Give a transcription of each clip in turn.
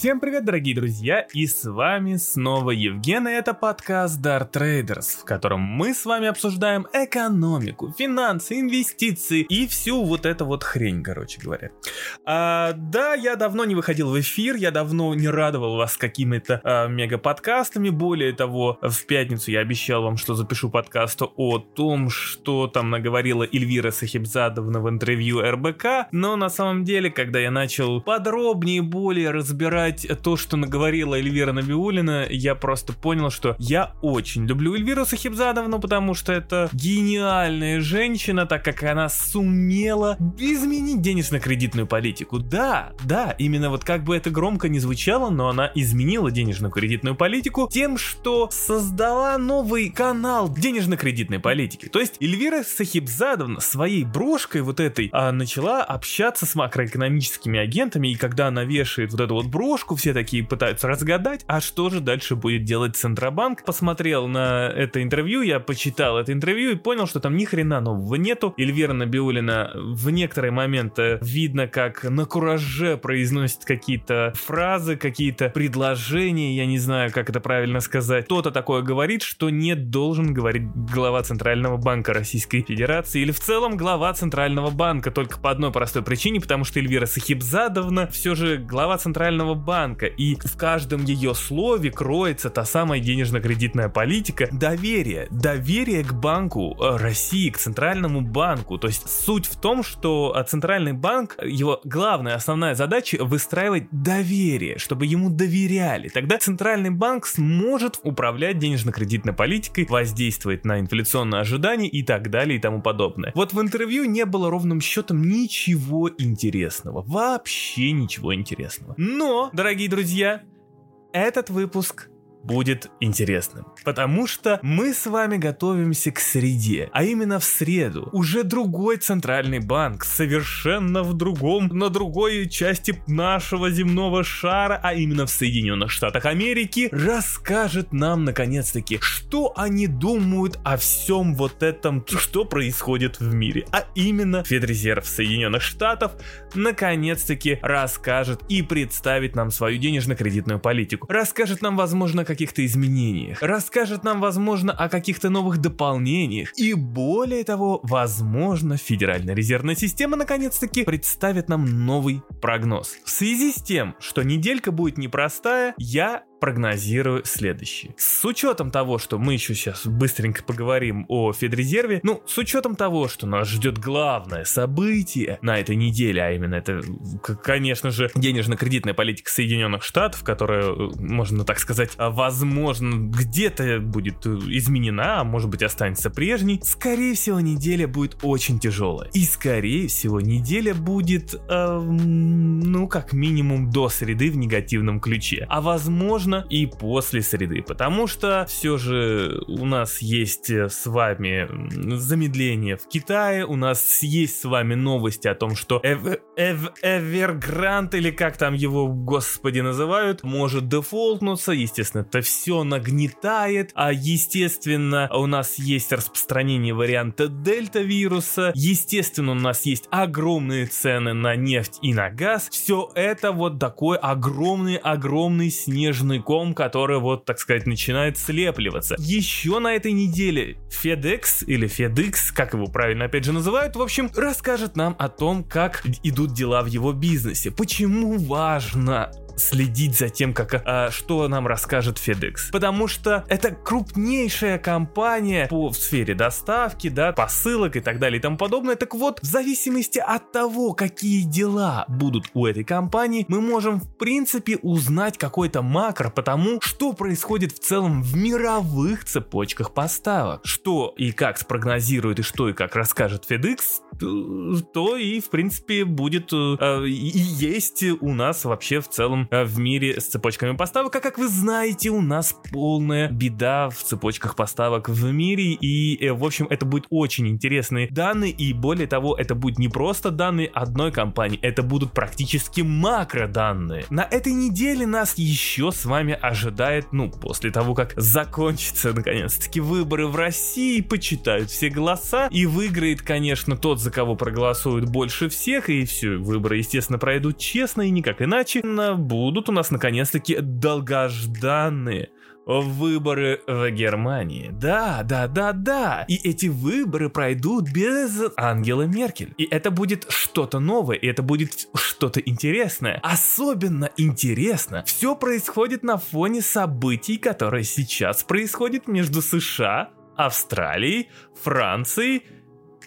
Всем привет, дорогие друзья, и с вами снова Евген, и это подкаст Dart Traders, в котором мы с вами обсуждаем экономику, финансы, инвестиции и всю вот эту вот хрень, короче говоря. А, да, я давно не выходил в эфир, я давно не радовал вас какими-то а, мега-подкастами, более того, в пятницу я обещал вам, что запишу подкаст о том, что там наговорила Эльвира Сахибзадовна в интервью РБК, но на самом деле, когда я начал подробнее, более разбирать то, что наговорила Эльвира Набиулина, я просто понял, что я очень люблю Эльвиру Сахибзадовну, потому что это гениальная женщина, так как она сумела изменить денежно-кредитную политику. Да, да, именно вот как бы это громко не звучало, но она изменила денежно-кредитную политику тем, что создала новый канал денежно-кредитной политики. То есть Эльвира Сахибзадовна своей брошкой вот этой а, начала общаться с макроэкономическими агентами, и когда она вешает вот эту вот брошку, все такие пытаются разгадать, а что же дальше будет делать Центробанк. Посмотрел на это интервью, я почитал это интервью и понял, что там ни хрена нового нету. Эльвира Набиулина в некоторые моменты видно, как на кураже произносит какие-то фразы, какие-то предложения, я не знаю, как это правильно сказать. Кто-то такое говорит, что не должен говорить глава Центрального банка Российской Федерации или в целом глава Центрального банка, только по одной простой причине, потому что Эльвира Сахибзадовна все же глава Центрального банка, и в каждом ее слове кроется та самая денежно-кредитная политика доверие, доверие к банку э, России, к Центральному банку. То есть суть в том, что э, Центральный банк, его главная, основная задача выстраивать доверие, чтобы ему доверяли. Тогда Центральный банк сможет управлять денежно-кредитной политикой, воздействовать на инфляционные ожидания и так далее и тому подобное. Вот в интервью не было ровным счетом ничего интересного. Вообще ничего интересного. Но, дорогие друзья, этот выпуск будет интересным. Потому что мы с вами готовимся к среде, а именно в среду. Уже другой центральный банк, совершенно в другом, на другой части нашего земного шара, а именно в Соединенных Штатах Америки, расскажет нам наконец-таки, что они думают о всем вот этом, что происходит в мире. А именно Федрезерв Соединенных Штатов наконец-таки расскажет и представит нам свою денежно-кредитную политику. Расскажет нам, возможно, каких-то изменениях, расскажет нам, возможно, о каких-то новых дополнениях и более того, возможно, Федеральная резервная система наконец-таки представит нам новый прогноз. В связи с тем, что неделька будет непростая, я прогнозирую следующее. С учетом того, что мы еще сейчас быстренько поговорим о Федрезерве, ну, с учетом того, что нас ждет главное событие на этой неделе, а именно это, конечно же, денежно-кредитная политика Соединенных Штатов, которая, можно так сказать, возможно, где-то будет изменена, а может быть останется прежней, скорее всего, неделя будет очень тяжелая. И, скорее всего, неделя будет, э, ну, как минимум до среды в негативном ключе. А возможно, возможно, и после среды, потому что все же у нас есть э, с вами замедление в Китае, у нас есть с вами новости о том, что Эв Эв Эвергрант, или как там его, господи, называют, может дефолтнуться, естественно, это все нагнетает, а естественно, у нас есть распространение варианта дельта вируса, естественно, у нас есть огромные цены на нефть и на газ, все это вот такой огромный-огромный снежный ком, который вот, так сказать, начинает слепливаться. Еще на этой неделе FedEx или FedEx, как его правильно опять же называют, в общем, расскажет нам о том, как идут дела в его бизнесе. Почему важно следить за тем, как, а, что нам расскажет FedEx. Потому что это крупнейшая компания по в сфере доставки, да, посылок и так далее и тому подобное. Так вот, в зависимости от того, какие дела будут у этой компании, мы можем в принципе узнать какой-то макро по тому, что происходит в целом в мировых цепочках поставок. Что и как спрогнозирует и что и как расскажет FedEx, то и в принципе будет э, и есть у нас вообще в целом Э, в мире с цепочками поставок. А как вы знаете, у нас полная беда в цепочках поставок в мире. И, э, в общем, это будет очень интересные данные. И более того, это будет не просто данные одной компании, это будут практически макроданные. На этой неделе нас еще с вами ожидает, ну, после того, как закончатся наконец-таки выборы в России, почитают все голоса и выиграет, конечно, тот, за кого проголосуют больше всех. И все, выборы, естественно, пройдут честно и никак иначе. На будут у нас наконец-таки долгожданные выборы в Германии. Да, да, да, да. И эти выборы пройдут без Ангела Меркель. И это будет что-то новое, и это будет что-то интересное. Особенно интересно, все происходит на фоне событий, которые сейчас происходят между США, Австралией, Францией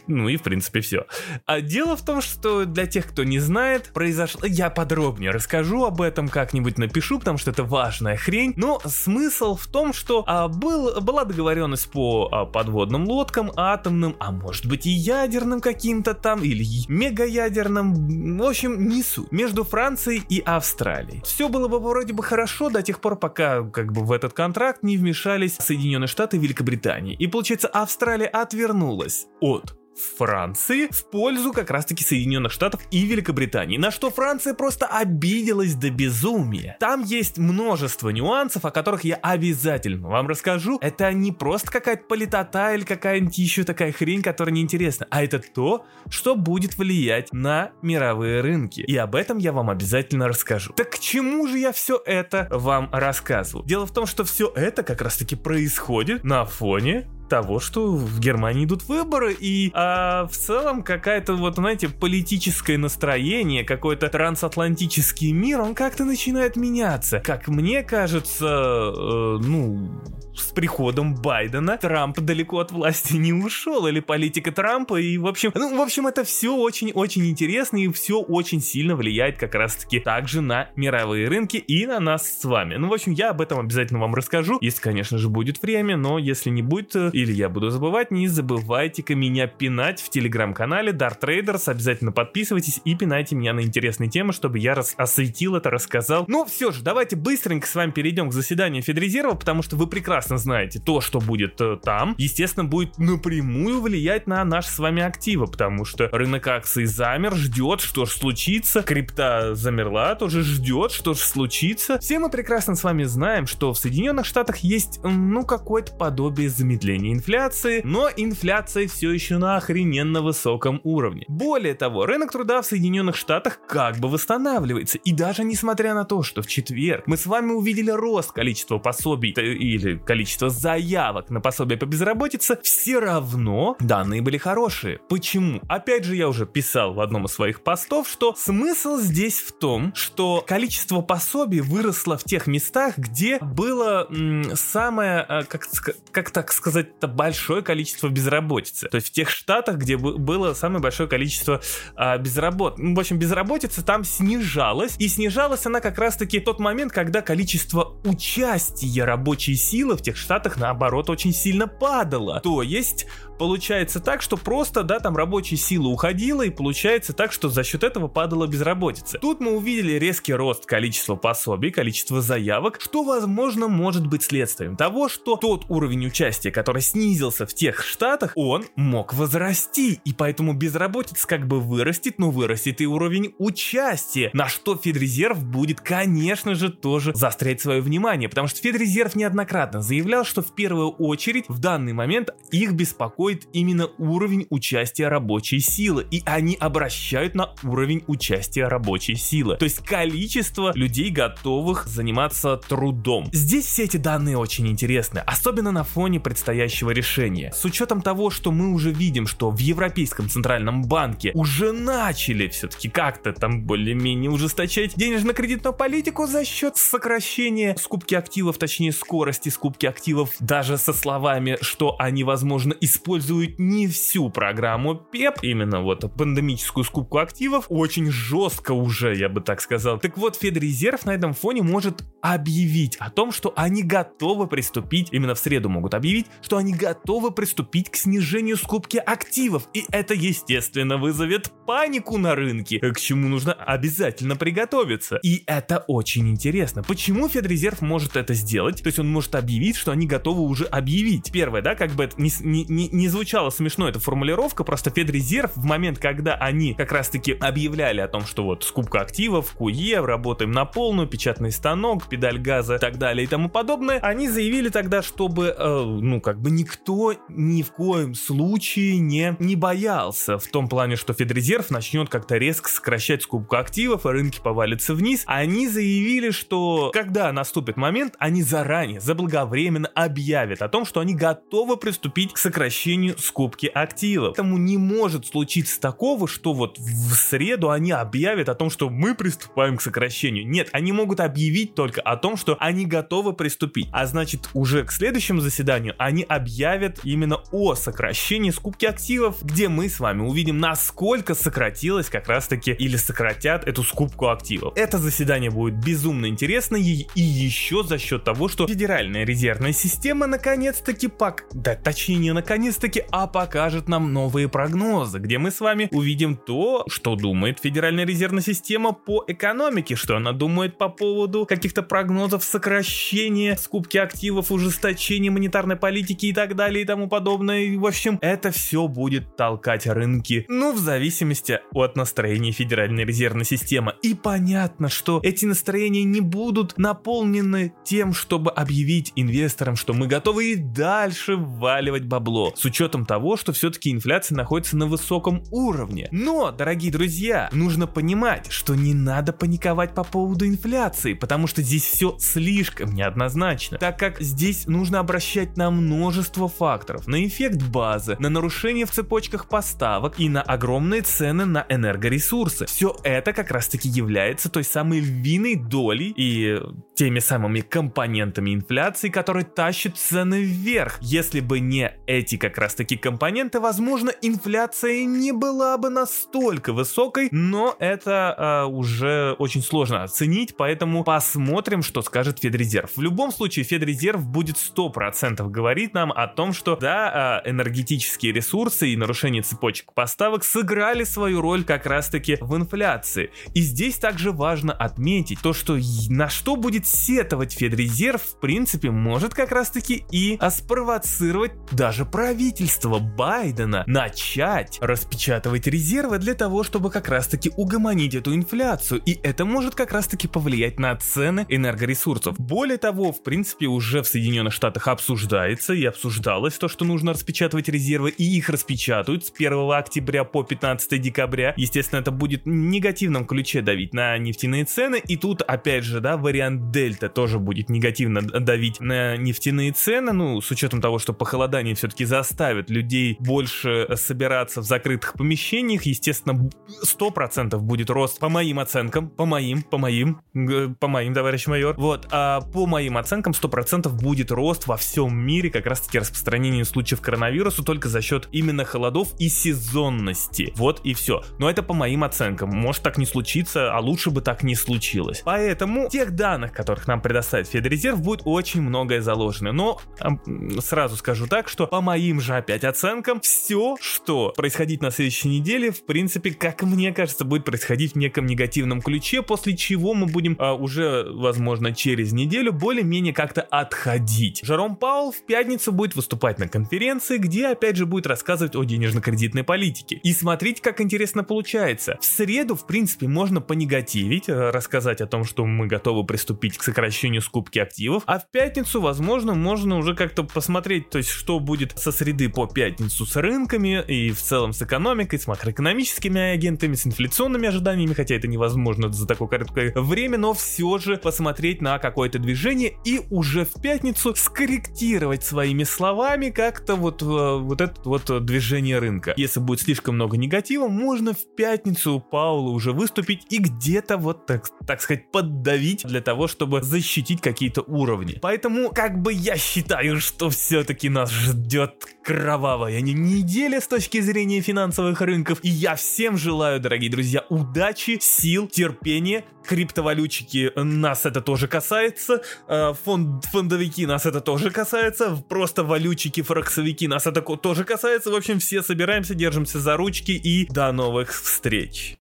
ну и в принципе все. А дело в том, что для тех, кто не знает, произошло... Я подробнее расскажу об этом, как-нибудь напишу, потому что это важная хрень. Но смысл в том, что а, был, была договоренность по а, подводным лодкам, атомным, а может быть и ядерным каким-то там, или мегаядерным. В общем, не. Между Францией и Австралией. Все было бы вроде бы хорошо до тех пор, пока как бы в этот контракт не вмешались Соединенные Штаты и Великобритания. И получается, Австралия отвернулась от Франции в пользу как раз-таки Соединенных Штатов и Великобритании, на что Франция просто обиделась до безумия. Там есть множество нюансов, о которых я обязательно вам расскажу. Это не просто какая-то политота или какая-нибудь еще такая хрень, которая неинтересна, а это то, что будет влиять на мировые рынки. И об этом я вам обязательно расскажу. Так к чему же я все это вам рассказываю? Дело в том, что все это как раз-таки происходит на фоне того, что в Германии идут выборы, и а, в целом какая-то вот, знаете, политическое настроение, какой-то трансатлантический мир, он как-то начинает меняться. Как мне кажется, э, ну, с приходом Байдена Трамп далеко от власти не ушел, или политика Трампа, и в общем, ну, в общем, это все очень-очень интересно, и все очень сильно влияет как раз-таки также на мировые рынки и на нас с вами. Ну, в общем, я об этом обязательно вам расскажу, если, конечно же, будет время, но если не будет, э, или я буду забывать, не забывайте-ка меня пинать в телеграм-канале Dart Traders, обязательно подписывайтесь и пинайте меня на интересные темы, чтобы я рас осветил это, рассказал. Ну, все же, давайте быстренько с вами перейдем к заседанию Федрезерва, потому что вы прекрасно прекрасно знаете, то, что будет э, там, естественно, будет напрямую влиять на наши с вами активы, потому что рынок акций замер, ждет, что же случится, крипта замерла, тоже ждет, что же случится. Все мы прекрасно с вами знаем, что в Соединенных Штатах есть, ну, какое-то подобие замедления инфляции, но инфляция все еще на охрененно высоком уровне. Более того, рынок труда в Соединенных Штатах как бы восстанавливается, и даже несмотря на то, что в четверг мы с вами увидели рост количества пособий э, или количество заявок на пособие по безработице, все равно данные были хорошие. Почему? Опять же, я уже писал в одном из своих постов, что смысл здесь в том, что количество пособий выросло в тех местах, где было м, самое, э, как, как так сказать, большое количество безработицы. То есть в тех штатах, где было самое большое количество а, безработ... В общем, безработица там снижалась, и снижалась она как раз-таки тот момент, когда количество участия рабочей силы в тех штатах наоборот очень сильно падала. То есть получается так, что просто, да, там рабочая сила уходила, и получается так, что за счет этого падала безработица. Тут мы увидели резкий рост количества пособий, количества заявок, что, возможно, может быть следствием того, что тот уровень участия, который снизился в тех штатах, он мог возрасти, и поэтому безработица как бы вырастет, но вырастет и уровень участия, на что Федрезерв будет, конечно же, тоже заострять свое внимание, потому что Федрезерв неоднократно заявлял, что в первую очередь в данный момент их беспокоит именно уровень участия рабочей силы, и они обращают на уровень участия рабочей силы, то есть количество людей, готовых заниматься трудом. Здесь все эти данные очень интересны, особенно на фоне предстоящего решения. С учетом того, что мы уже видим, что в Европейском Центральном Банке уже начали все-таки как-то там более-менее ужесточать денежно-кредитную политику за счет сокращения скупки активов, точнее скорости скупки покупки активов даже со словами, что они, возможно, используют не всю программу PEP, именно вот пандемическую скупку активов, очень жестко уже, я бы так сказал. Так вот, Федрезерв на этом фоне может объявить о том, что они готовы приступить, именно в среду могут объявить, что они готовы приступить к снижению скупки активов. И это, естественно, вызовет панику на рынке, к чему нужно обязательно приготовиться. И это очень интересно. Почему Федрезерв может это сделать? То есть он может объявить, вид, что они готовы уже объявить. Первое, да, как бы это не, не, не, звучало смешно, эта формулировка, просто Федрезерв в момент, когда они как раз-таки объявляли о том, что вот скупка активов, КУЕ, работаем на полную, печатный станок, педаль газа и так далее и тому подобное, они заявили тогда, чтобы, э, ну, как бы никто ни в коем случае не, не боялся в том плане, что Федрезерв начнет как-то резко сокращать скупку активов, и рынки повалятся вниз. Они заявили, что когда наступит момент, они заранее, заблаговременно объявят о том, что они готовы приступить к сокращению скупки активов. Поэтому не может случиться такого, что вот в среду они объявят о том, что мы приступаем к сокращению. Нет, они могут объявить только о том, что они готовы приступить. А значит, уже к следующему заседанию они объявят именно о сокращении скупки активов, где мы с вами увидим, насколько сократилось как раз таки или сократят эту скупку активов. Это заседание будет безумно интересно и, и еще за счет того, что Федеральная резервная система наконец-таки пок... да точнее не наконец-таки, а покажет нам новые прогнозы, где мы с вами увидим то, что думает Федеральная резервная система по экономике, что она думает по поводу каких-то прогнозов сокращения скупки активов, ужесточения монетарной политики и так далее и тому подобное. И, в общем, это все будет толкать рынки, ну, в зависимости от настроения Федеральной резервной системы. И понятно, что эти настроения не будут наполнены тем, чтобы объявить инвесторам, что мы готовы и дальше вваливать бабло, с учетом того, что все-таки инфляция находится на высоком уровне. Но, дорогие друзья, нужно понимать, что не надо паниковать по поводу инфляции, потому что здесь все слишком неоднозначно, так как здесь нужно обращать на множество факторов, на эффект базы, на нарушение в цепочках поставок и на огромные цены на энергоресурсы. Все это как раз таки является той самой львиной долей и теми самыми компонентами инфляции, которые тащат цены вверх. Если бы не эти как раз таки компоненты, возможно, инфляция не была бы настолько высокой, но это э, уже очень сложно оценить, поэтому посмотрим, что скажет Федрезерв. В любом случае, Федрезерв будет 100% говорить нам о том, что да, э, энергетические ресурсы и нарушение цепочек поставок сыграли свою роль как раз таки в инфляции. И здесь также важно отметить то, что на что будет сетовать Федрезерв, в принципе, может как раз таки и спровоцировать даже правительство Байдена начать распечатывать резервы для того, чтобы как раз таки угомонить эту инфляцию. И это может как раз таки повлиять на цены энергоресурсов. Более того, в принципе, уже в Соединенных Штатах обсуждается и обсуждалось то, что нужно распечатывать резервы, и их распечатают с 1 октября по 15 декабря. Естественно, это будет в негативном ключе давить на нефтяные цены, и тут, опять же, да, вариант дельта тоже будет негативно давить на нефтяные цены, ну, с учетом того, что похолодание все-таки заставит людей больше собираться в закрытых помещениях, естественно, 100% будет рост по моим оценкам, по моим, по моим, по моим, товарищ майор, вот, а по моим оценкам 100% будет рост во всем мире как раз-таки распространения случаев коронавируса только за счет именно холодов и сезонности. Вот и все. Но это по моим оценкам. Может так не случиться, а лучше бы так не случилось. Поэтому тех данных, которых нам предоставит Федрезерв, будет очень многое заложено. Но сразу скажу так, что по моим же опять оценкам, все, что происходить на следующей неделе, в принципе, как мне кажется, будет происходить в неком негативном ключе, после чего мы будем а, уже, возможно, через неделю более-менее как-то отходить. Жером Паул в пятницу будет выступать на конференции, где опять же будет рассказывать о денежно-кредитной политике. И смотрите, как интересно получается. В среду, в принципе, можно понегативить, э, рассказать о том, что мы готовы приступить к сокращению скупки активов, а в пятницу, возможно, можно уже как-то посмотреть, то есть что будет со среды по пятницу с рынками и в целом с экономикой, с макроэкономическими агентами, с инфляционными ожиданиями, хотя это невозможно за такое короткое время, но все же посмотреть на какое-то движение и уже в пятницу скорректировать своими словами как-то вот, э, вот это вот движение рынка. Если будет слишком много негатива, можно в пятницу у Паула уже выступить и где-то вот так, так сказать поддавить для того, чтобы защитить какие-то уровни. Поэтому как бы я считаю, что все-таки нас ждет кровавая неделя с точки зрения финансовых рынков. И я всем желаю, дорогие друзья, удачи, сил, терпения. Криптовалютчики нас это тоже касается. Э, фонд, фондовики нас это тоже касается. Просто валютчики, форексовики нас это тоже касается. В общем, все собираемся, держимся за ручки и до новых встреч.